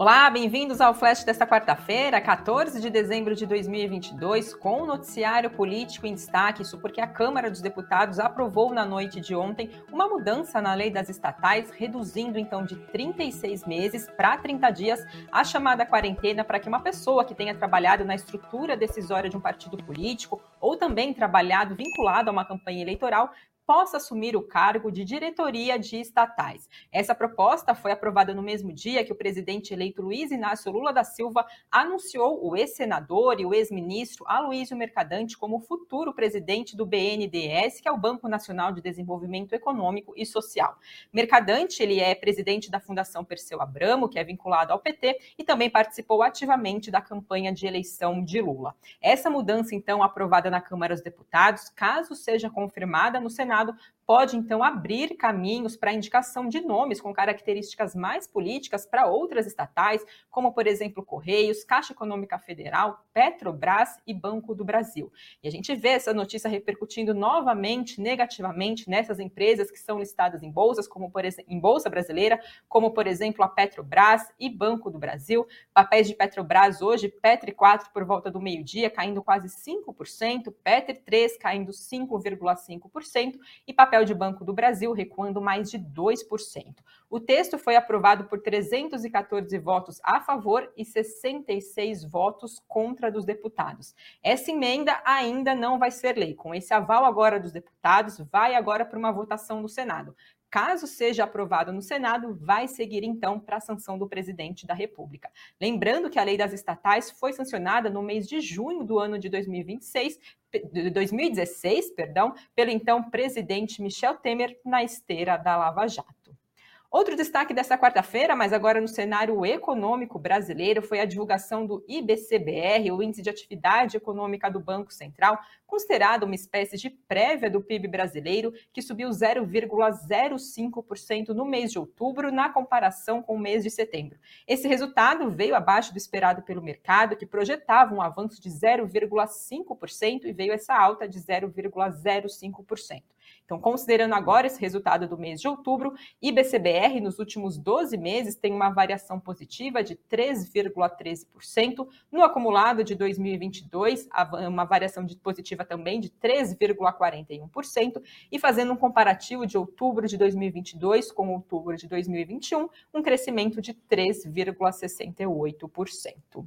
Olá, bem-vindos ao Flash desta quarta-feira, 14 de dezembro de 2022, com o noticiário político em destaque. Isso porque a Câmara dos Deputados aprovou na noite de ontem uma mudança na lei das estatais, reduzindo então de 36 meses para 30 dias a chamada quarentena para que uma pessoa que tenha trabalhado na estrutura decisória de um partido político ou também trabalhado vinculado a uma campanha eleitoral possa assumir o cargo de diretoria de estatais. Essa proposta foi aprovada no mesmo dia que o presidente eleito Luiz Inácio Lula da Silva anunciou o ex-senador e o ex-ministro Aloysio Mercadante como futuro presidente do BNDES, que é o Banco Nacional de Desenvolvimento Econômico e Social. Mercadante, ele é presidente da Fundação Perseu Abramo, que é vinculado ao PT, e também participou ativamente da campanha de eleição de Lula. Essa mudança, então, aprovada na Câmara dos Deputados, caso seja confirmada no Senado, Senado pode então abrir caminhos para a indicação de nomes com características mais políticas para outras estatais, como por exemplo Correios, Caixa Econômica Federal, Petrobras e Banco do Brasil. E a gente vê essa notícia repercutindo novamente negativamente nessas empresas que são listadas em bolsas, como por exemplo em bolsa brasileira, como por exemplo a Petrobras e Banco do Brasil. Papéis de Petrobras hoje, Petri 4 por volta do meio-dia, caindo quase 5%, Petri 3 caindo 5,5% e papel de Banco do Brasil recuando mais de 2%. O texto foi aprovado por 314 votos a favor e 66 votos contra dos deputados. Essa emenda ainda não vai ser lei. Com esse aval agora dos deputados, vai agora para uma votação no Senado. Caso seja aprovado no Senado, vai seguir então para a sanção do presidente da República. Lembrando que a lei das estatais foi sancionada no mês de junho do ano de 2026 2016, perdão, pelo então presidente Michel Temer na esteira da Lava Jato. Outro destaque dessa quarta-feira, mas agora no cenário econômico brasileiro, foi a divulgação do IBCBR, o Índice de Atividade Econômica do Banco Central, considerado uma espécie de prévia do PIB brasileiro, que subiu 0,05% no mês de outubro, na comparação com o mês de setembro. Esse resultado veio abaixo do esperado pelo mercado, que projetava um avanço de 0,5% e veio essa alta de 0,05%. Então, considerando agora esse resultado do mês de outubro, IBCBR nos últimos 12 meses tem uma variação positiva de 3,13%, no acumulado de 2022, uma variação de positiva também de 3,41%, e fazendo um comparativo de outubro de 2022 com outubro de 2021, um crescimento de 3,68%.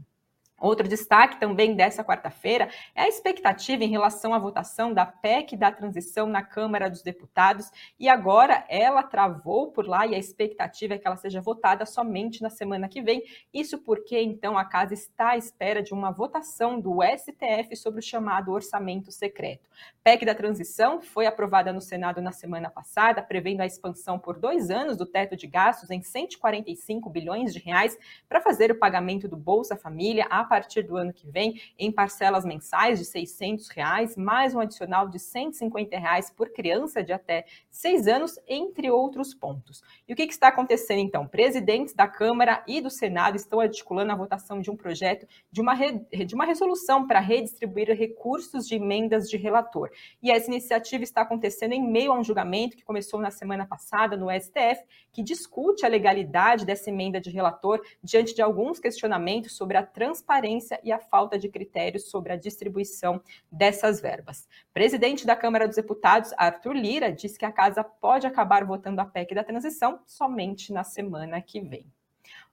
Outro destaque também dessa quarta-feira é a expectativa em relação à votação da PEC da transição na Câmara dos Deputados, e agora ela travou por lá e a expectativa é que ela seja votada somente na semana que vem. Isso porque então a casa está à espera de uma votação do STF sobre o chamado orçamento secreto. PEC da transição foi aprovada no Senado na semana passada, prevendo a expansão por dois anos do teto de gastos em 145 bilhões de reais para fazer o pagamento do Bolsa Família a partir do ano que vem em parcelas mensais de 600 reais, mais um adicional de 150 reais por criança de até seis anos, entre outros pontos. E o que, que está acontecendo então? Presidentes da Câmara e do Senado estão articulando a votação de um projeto de uma, re... de uma resolução para redistribuir recursos de emendas de relator. E essa iniciativa está acontecendo em meio a um julgamento que começou na semana passada no STF, que discute a legalidade dessa emenda de relator diante de alguns questionamentos sobre a transparência transparência e a falta de critérios sobre a distribuição dessas verbas. Presidente da Câmara dos Deputados, Arthur Lira, disse que a casa pode acabar votando a PEC da transição somente na semana que vem.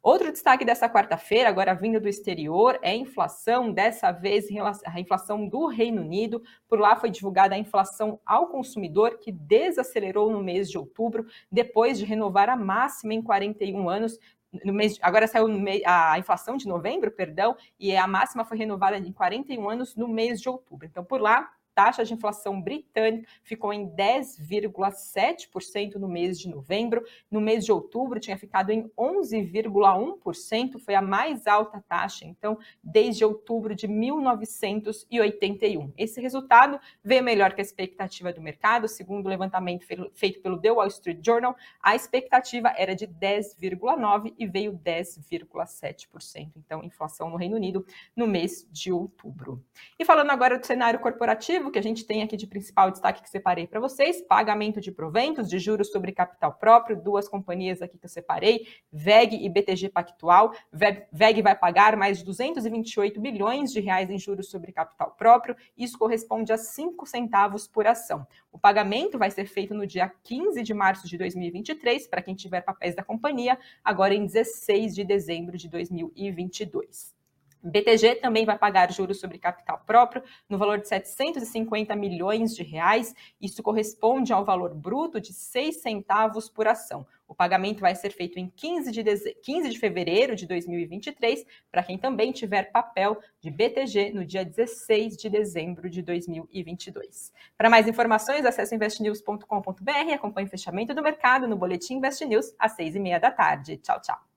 Outro destaque dessa quarta-feira, agora vindo do exterior, é a inflação, dessa vez a inflação do Reino Unido. Por lá foi divulgada a inflação ao consumidor, que desacelerou no mês de outubro, depois de renovar a máxima em 41 anos, no mês, agora saiu a inflação de novembro, perdão, e a máxima foi renovada em 41 anos no mês de outubro. Então, por lá, taxa de inflação britânica ficou em 10,7% no mês de novembro. No mês de outubro, tinha ficado em 11,1%, foi a mais alta taxa, então, desde outubro de 1981. Esse resultado veio melhor que a expectativa do mercado, segundo o levantamento feito pelo The Wall Street Journal, a expectativa era de 10,9% e veio 10,7%. Então, inflação no Reino Unido no mês de outubro. E falando agora do cenário corporativo, que a gente tem aqui de principal destaque que separei para vocês: pagamento de proventos de juros sobre capital próprio, duas companhias aqui que eu separei, VEG e BTG Pactual. VEG vai pagar mais de 228 bilhões de reais em juros sobre capital próprio, isso corresponde a 5 centavos por ação. O pagamento vai ser feito no dia 15 de março de 2023, para quem tiver papéis da companhia, agora em 16 de dezembro de 2022. BTG também vai pagar juros sobre capital próprio no valor de 750 milhões de reais. Isso corresponde ao valor bruto de 6 centavos por ação. O pagamento vai ser feito em 15 de, deze... 15 de fevereiro de 2023, para quem também tiver papel de BTG no dia 16 de dezembro de 2022. Para mais informações, acesse investnews.com.br e acompanhe o fechamento do mercado no Boletim Invest News às 6 e meia da tarde. Tchau, tchau.